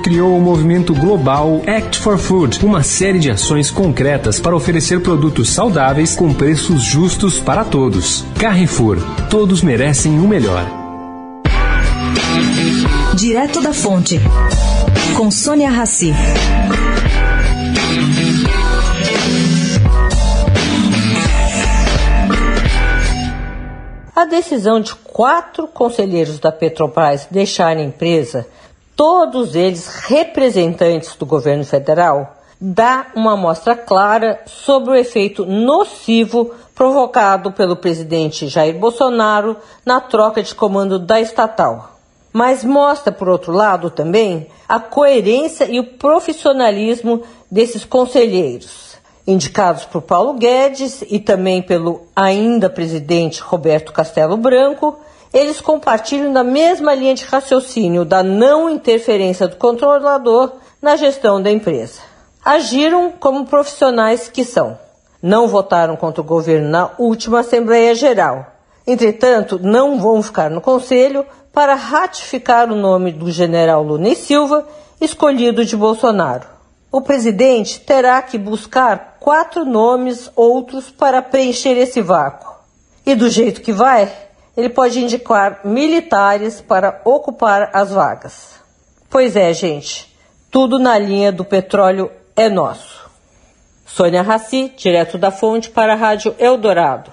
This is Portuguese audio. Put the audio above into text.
criou o movimento global Act for Food, uma série de ações concretas para oferecer produtos saudáveis com preços justos para todos. Carrefour, todos merecem o melhor. Direto da Fonte, com Sônia Rassi. A decisão de quatro conselheiros da Petrobras deixarem a empresa, todos eles representantes do governo federal, dá uma amostra clara sobre o efeito nocivo provocado pelo presidente Jair Bolsonaro na troca de comando da estatal. Mas mostra, por outro lado, também a coerência e o profissionalismo desses conselheiros indicados por Paulo Guedes e também pelo ainda presidente Roberto Castelo Branco, eles compartilham da mesma linha de raciocínio da não interferência do controlador na gestão da empresa. Agiram como profissionais que são. Não votaram contra o governo na última Assembleia Geral. Entretanto, não vão ficar no Conselho para ratificar o nome do general Lune Silva, escolhido de Bolsonaro. O presidente terá que buscar quatro nomes outros para preencher esse vácuo. E do jeito que vai, ele pode indicar militares para ocupar as vagas. Pois é, gente, tudo na linha do petróleo é nosso. Sônia Raci, direto da fonte para a Rádio Eldorado.